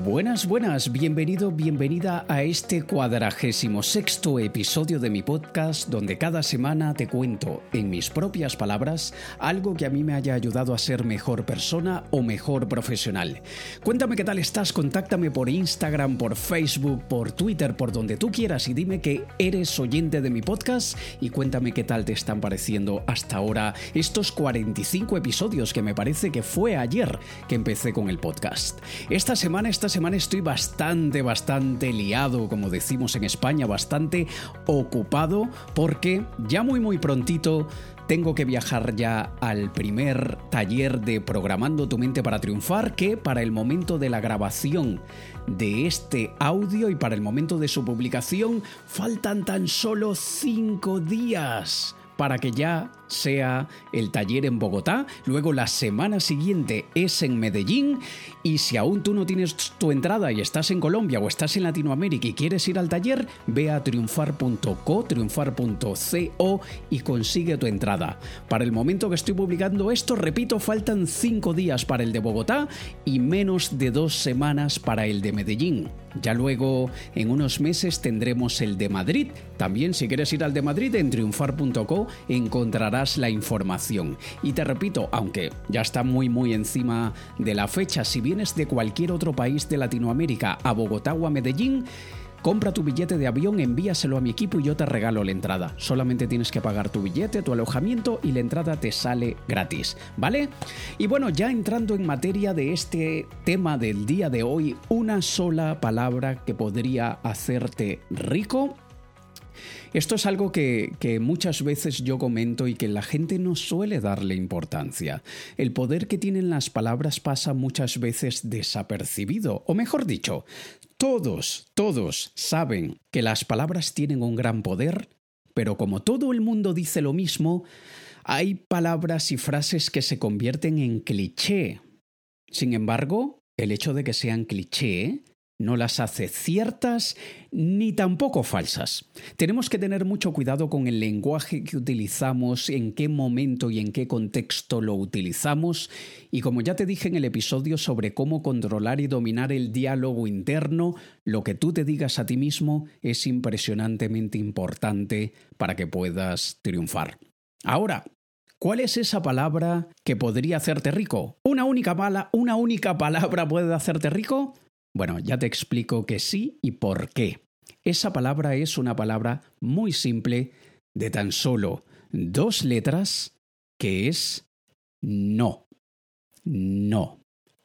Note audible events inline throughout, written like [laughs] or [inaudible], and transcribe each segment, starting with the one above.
Buenas, buenas, bienvenido, bienvenida a este cuadragésimo sexto episodio de mi podcast donde cada semana te cuento en mis propias palabras algo que a mí me haya ayudado a ser mejor persona o mejor profesional. Cuéntame qué tal estás, contáctame por Instagram, por Facebook, por Twitter, por donde tú quieras y dime que eres oyente de mi podcast y cuéntame qué tal te están pareciendo hasta ahora estos 45 episodios que me parece que fue ayer que empecé con el podcast. Esta semana esta semana estoy bastante, bastante liado, como decimos en España, bastante ocupado, porque ya muy, muy prontito tengo que viajar ya al primer taller de Programando tu mente para triunfar, que para el momento de la grabación de este audio y para el momento de su publicación faltan tan solo cinco días para que ya sea el taller en Bogotá, luego la semana siguiente es en Medellín y si aún tú no tienes tu entrada y estás en Colombia o estás en Latinoamérica y quieres ir al taller, ve a triunfar.co, triunfar.co y consigue tu entrada. Para el momento que estoy publicando esto, repito, faltan 5 días para el de Bogotá y menos de dos semanas para el de Medellín. Ya luego, en unos meses, tendremos el de Madrid. También si quieres ir al de Madrid, en triunfar.co encontrarás la información. Y te repito, aunque ya está muy muy encima de la fecha, si vienes de cualquier otro país de Latinoamérica a Bogotá o a Medellín, Compra tu billete de avión, envíaselo a mi equipo y yo te regalo la entrada. Solamente tienes que pagar tu billete, tu alojamiento y la entrada te sale gratis, ¿vale? Y bueno, ya entrando en materia de este tema del día de hoy, una sola palabra que podría hacerte rico esto es algo que, muchas veces yo comento y que la gente no suele darle importancia. El poder que tienen las palabras pasa muchas veces desapercibido, o mejor dicho, todos, todos saben que las palabras tienen un gran poder, pero como todo el mundo dice lo mismo, hay palabras y frases que se convierten en cliché. Sin embargo, el hecho de que sean cliché no las hace ciertas ni tampoco falsas. Tenemos que tener mucho cuidado con el lenguaje que utilizamos, en qué momento y en qué contexto lo utilizamos, y como ya te dije en el episodio sobre cómo controlar y dominar el diálogo interno, lo que tú te digas a ti mismo es impresionantemente importante para que puedas triunfar. Ahora, ¿Cuál es esa palabra que podría hacerte rico? ¿Una única, bala, ¿Una única palabra puede hacerte rico? Bueno, ya te explico que sí y por qué. Esa palabra es una palabra muy simple de tan solo dos letras que es no. No.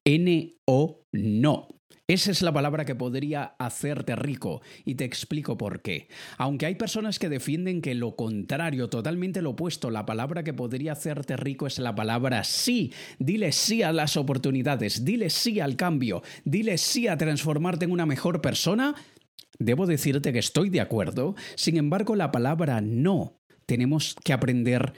N-O no. Esa es la palabra que podría hacerte rico y te explico por qué. Aunque hay personas que defienden que lo contrario, totalmente lo opuesto, la palabra que podría hacerte rico es la palabra sí. Dile sí a las oportunidades, dile sí al cambio, dile sí a transformarte en una mejor persona. Debo decirte que estoy de acuerdo, sin embargo la palabra no tenemos que aprender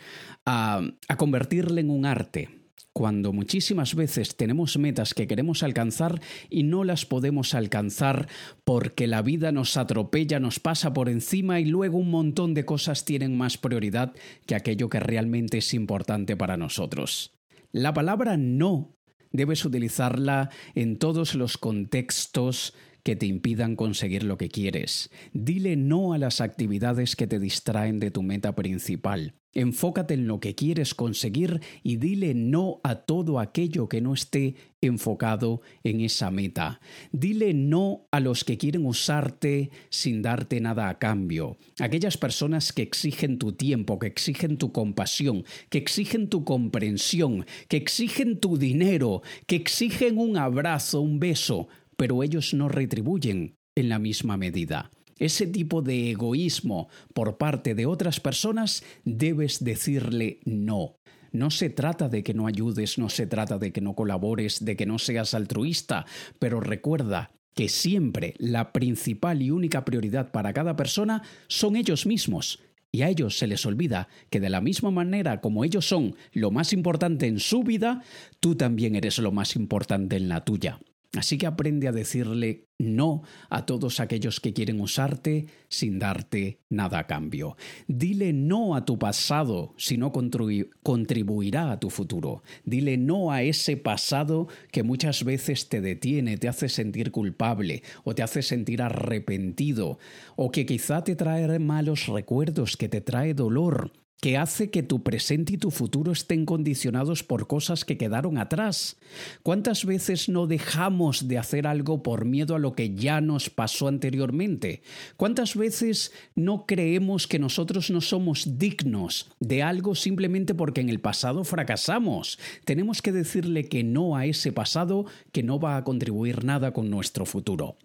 a, a convertirla en un arte cuando muchísimas veces tenemos metas que queremos alcanzar y no las podemos alcanzar porque la vida nos atropella, nos pasa por encima y luego un montón de cosas tienen más prioridad que aquello que realmente es importante para nosotros. La palabra no debes utilizarla en todos los contextos que te impidan conseguir lo que quieres. Dile no a las actividades que te distraen de tu meta principal. Enfócate en lo que quieres conseguir y dile no a todo aquello que no esté enfocado en esa meta. Dile no a los que quieren usarte sin darte nada a cambio. Aquellas personas que exigen tu tiempo, que exigen tu compasión, que exigen tu comprensión, que exigen tu dinero, que exigen un abrazo, un beso, pero ellos no retribuyen en la misma medida ese tipo de egoísmo por parte de otras personas, debes decirle no. No se trata de que no ayudes, no se trata de que no colabores, de que no seas altruista, pero recuerda que siempre la principal y única prioridad para cada persona son ellos mismos. Y a ellos se les olvida que de la misma manera como ellos son lo más importante en su vida, tú también eres lo más importante en la tuya. Así que aprende a decirle no a todos aquellos que quieren usarte sin darte nada a cambio. Dile no a tu pasado si no contribuirá a tu futuro. Dile no a ese pasado que muchas veces te detiene, te hace sentir culpable o te hace sentir arrepentido o que quizá te trae malos recuerdos, que te trae dolor que hace que tu presente y tu futuro estén condicionados por cosas que quedaron atrás. ¿Cuántas veces no dejamos de hacer algo por miedo a lo que ya nos pasó anteriormente? ¿Cuántas veces no creemos que nosotros no somos dignos de algo simplemente porque en el pasado fracasamos? Tenemos que decirle que no a ese pasado que no va a contribuir nada con nuestro futuro.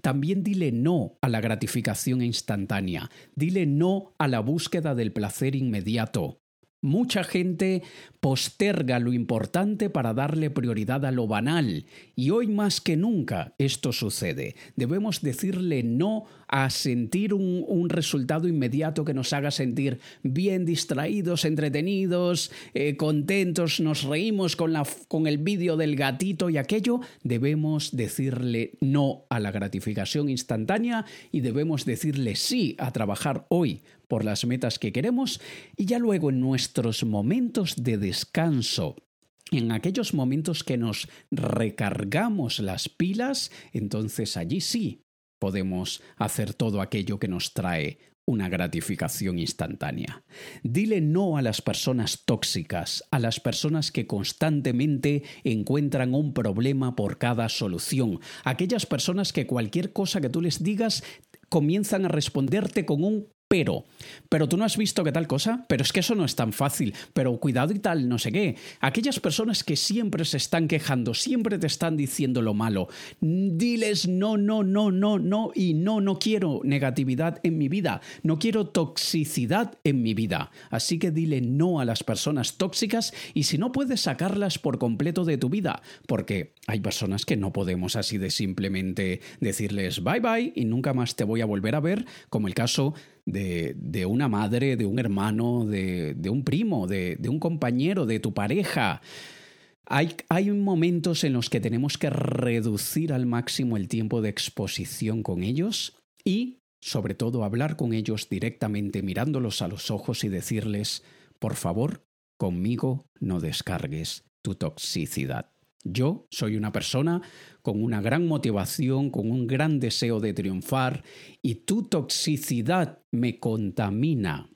También dile no a la gratificación instantánea, dile no a la búsqueda del placer inmediato. Mucha gente posterga lo importante para darle prioridad a lo banal y hoy más que nunca esto sucede. Debemos decirle no a sentir un, resultado inmediato que nos haga sentir bien distraídos, entretenidos, eh, contentos, nos reímos con, la, con el vídeo del gatito y aquello. Debemos decirle no a la gratificación instantánea y debemos decirle sí a trabajar hoy por las metas que queremos y ya luego en nuestros momentos de descanso en aquellos momentos que nos recargamos las pilas, entonces allí sí podemos hacer todo aquello que nos trae una gratificación instantánea. Dile no a las personas tóxicas, a las personas que constantemente encuentran un problema por cada solución, aquellas personas que cualquier cosa que tú les digas comienzan a responderte con un pero, pero tú no has visto qué tal cosa, pero es que eso no es tan fácil, pero cuidado y tal, no sé qué. Aquellas personas que siempre se están quejando, siempre te están diciendo lo malo, diles no, no, no, no, no y no, no quiero negatividad en mi vida, no quiero toxicidad en mi vida. Así que dile no a las personas tóxicas y si no puedes sacarlas por completo de tu vida, porque hay personas que no podemos así de simplemente decirles bye bye y nunca más te voy a volver a ver, como el caso de, una madre, de un hermano, de, un primo, de, un compañero, de tu pareja. Hay, hay, momentos en los que tenemos que reducir al máximo el tiempo de exposición con ellos y, sobre todo, hablar con ellos directamente mirándolos a los ojos y decirles, por favor, conmigo no descargues tu toxicidad. Yo soy una persona con una gran motivación, con un gran deseo de triunfar y tu toxicidad me contamina.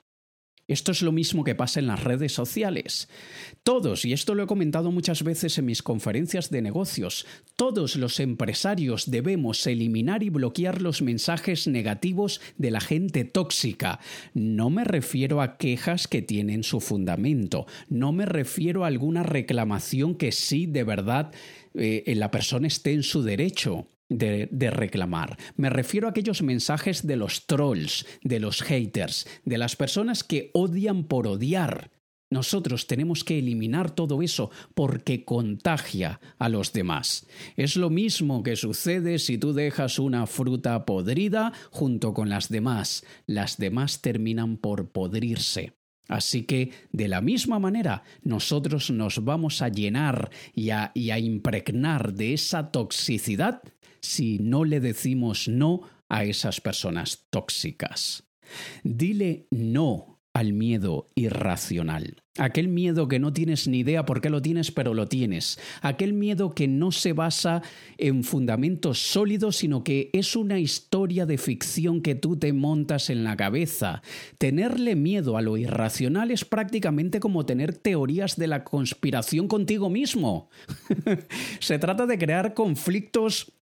Esto es lo mismo que pasa en las redes sociales. Todos, y esto lo he comentado muchas veces en mis conferencias de negocios, todos los empresarios debemos eliminar y bloquear los mensajes negativos de la gente tóxica. No me refiero a quejas que tienen su fundamento, no me refiero a alguna reclamación que sí de verdad eh, la persona esté en su derecho de, reclamar. Me refiero a aquellos mensajes de los trolls, de los haters, de las personas que odian por odiar. Nosotros tenemos que eliminar todo eso porque contagia a los demás. Es lo mismo que sucede si tú dejas una fruta podrida junto con las demás. Las demás terminan por podrirse. Así que, de la misma manera, nosotros nos vamos a llenar y a, impregnar de esa toxicidad si no le decimos no a esas personas tóxicas. Dile no al miedo irracional. Aquel miedo que no tienes ni idea por qué lo tienes, pero lo tienes. Aquel miedo que no se basa en fundamentos sólidos, sino que es una historia de ficción que tú te montas en la cabeza. Tenerle miedo a lo irracional es prácticamente como tener teorías de la conspiración contigo mismo. [laughs] se trata de crear conflictos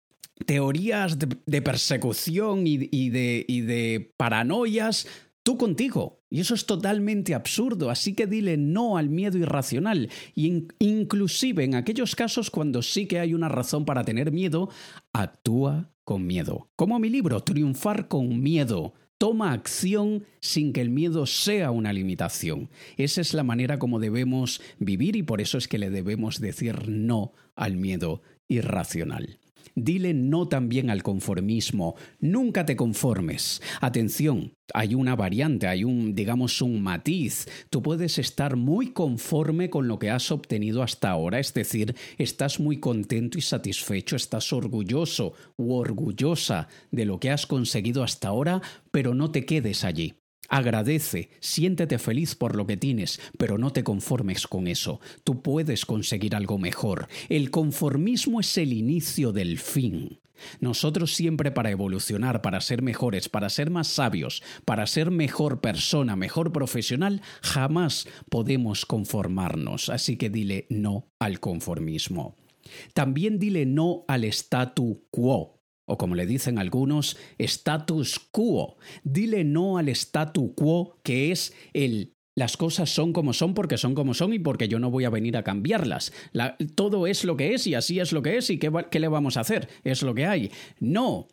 teorías de, persecución y, de, paranoias tú contigo. Y eso es totalmente absurdo, así que dile no al miedo irracional. Y inclusive en aquellos casos cuando sí que hay una razón para tener miedo, actúa con miedo. Como mi libro, Triunfar con miedo. Toma acción sin que el miedo sea una limitación. Esa es la manera como debemos vivir y por eso es que le debemos decir no al miedo irracional. Dile no también al conformismo. Nunca te conformes. Atención, hay una variante, hay un, digamos, un matiz. Tú puedes estar muy conforme con lo que has obtenido hasta ahora, es decir, estás muy contento y satisfecho, estás orgulloso u orgullosa de lo que has conseguido hasta ahora, pero no te quedes allí. Agradece, siéntete feliz por lo que tienes, pero no te conformes con eso. Tú puedes conseguir algo mejor. El conformismo es el inicio del fin. Nosotros siempre para evolucionar, para ser mejores, para ser más sabios, para ser mejor persona, mejor profesional, jamás podemos conformarnos. Así que dile no al conformismo. También dile no al statu quo o como le dicen algunos, status quo. Dile no al statu quo, que es el las cosas son como son porque son como son y porque yo no voy a venir a cambiarlas. todo es lo que es y así es lo que es y ¿qué, ¿qué le vamos a hacer? Es lo que hay. No,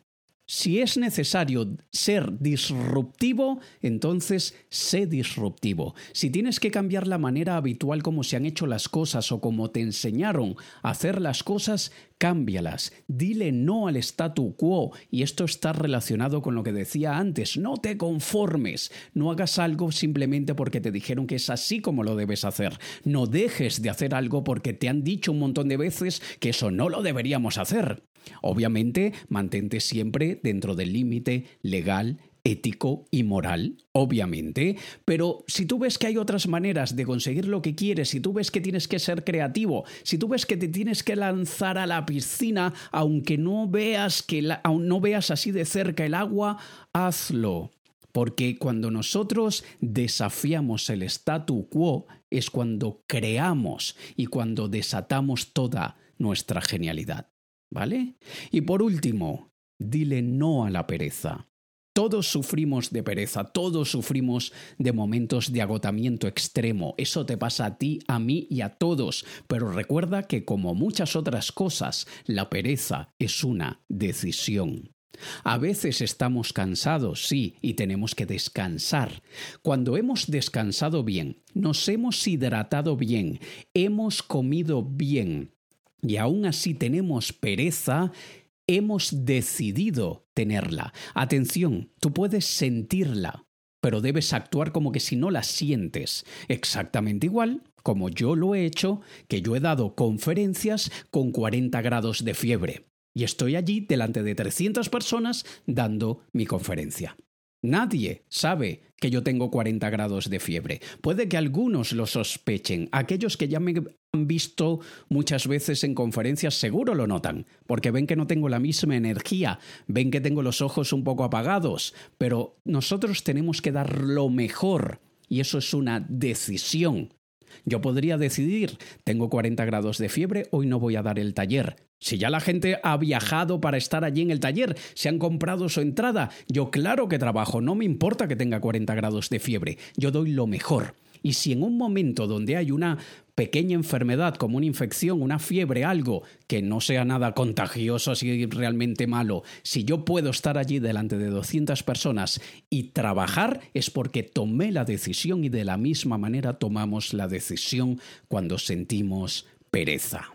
si es necesario ser disruptivo, entonces sé disruptivo. Si tienes que cambiar la manera habitual como se han hecho las cosas o como te enseñaron a hacer las cosas, cámbialas. Dile no al statu quo. Y esto está relacionado con lo que decía antes. No te conformes. No hagas algo simplemente porque te dijeron que es así como lo debes hacer. No dejes de hacer algo porque te han dicho un montón de veces que eso no lo deberíamos hacer. Obviamente, mantente siempre dentro del límite legal ético y moral, obviamente, pero si tú ves que hay otras maneras de conseguir lo que quieres, si tú ves que tienes que ser creativo, si tú ves que te tienes que lanzar a la piscina, aunque no veas que no veas así de cerca el agua, hazlo. Porque cuando nosotros desafiamos el statu quo es cuando creamos y cuando desatamos toda nuestra genialidad. ¿Vale? Y por último, dile no a la pereza. Todos sufrimos de pereza, todos sufrimos de momentos de agotamiento extremo. Eso te pasa a ti, a mí y a todos. Pero recuerda que como muchas otras cosas, la pereza es una decisión. A veces estamos cansados, sí, y tenemos que descansar. Cuando hemos descansado bien, nos hemos hidratado bien, hemos comido bien, y aún así tenemos pereza, hemos decidido tenerla. Atención, tú puedes sentirla, pero debes actuar como que si no la sientes. Exactamente igual como yo lo he hecho, que yo he dado conferencias con 40 grados de fiebre. Y estoy allí delante de 300 personas dando mi conferencia. Nadie sabe que yo tengo 40 grados de fiebre. Puede que algunos lo sospechen. Aquellos que ya me han visto muchas veces en conferencias seguro lo notan, porque ven que no tengo la misma energía, ven que tengo los ojos un poco apagados, pero nosotros tenemos que dar lo mejor y eso es una decisión. Yo podría decidir, tengo 40 grados de fiebre, hoy no voy a dar el taller. Si ya la gente ha viajado para estar allí en el taller, se han comprado su entrada, yo claro que trabajo, no me importa que tenga 40 grados de fiebre, yo doy lo mejor. Y si en un momento donde hay una pequeña enfermedad como una infección, una fiebre, algo que no sea nada contagioso, así realmente malo, si yo puedo estar allí delante de 200 personas y trabajar es porque tomé la decisión y de la misma manera tomamos la decisión cuando sentimos pereza.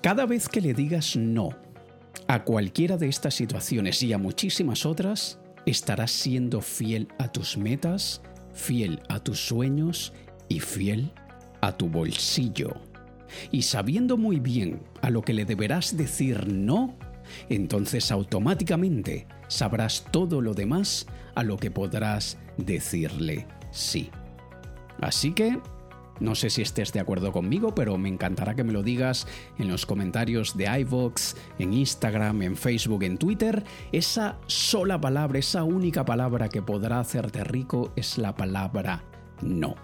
Cada vez que le digas no a cualquiera de estas situaciones y a muchísimas otras, estarás siendo fiel a tus metas, fiel a tus sueños y fiel a tu bolsillo. Y sabiendo muy bien a lo que le deberás decir no, entonces automáticamente sabrás todo lo demás a lo que podrás decirle sí. Así que no sé si estés de acuerdo conmigo, pero me encantará que me lo digas en los comentarios de iVoox, en Instagram, en Facebook, en Twitter. Esa sola palabra, esa única palabra que podrá hacerte rico es la palabra no.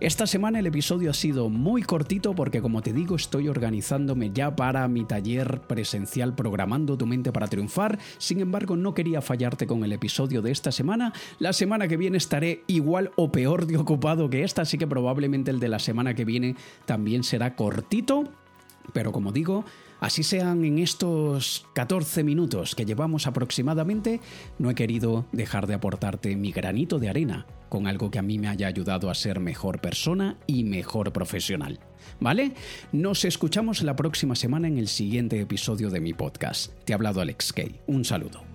Esta semana el episodio ha sido muy cortito porque como te digo estoy organizándome ya para mi taller presencial programando tu mente para triunfar. Sin embargo no quería fallarte con el episodio de esta semana. La semana que viene estaré igual o peor de ocupado que esta, así que probablemente el de la semana que viene también será cortito Pero como digo, así sean en estos 14 minutos que llevamos aproximadamente, no he querido dejar de aportarte mi granito de arena con algo que a mí me haya ayudado a ser mejor persona y mejor profesional. ¿Vale? Nos escuchamos la próxima semana en el siguiente episodio de mi podcast. Te ha hablado Alex Kay. Un saludo.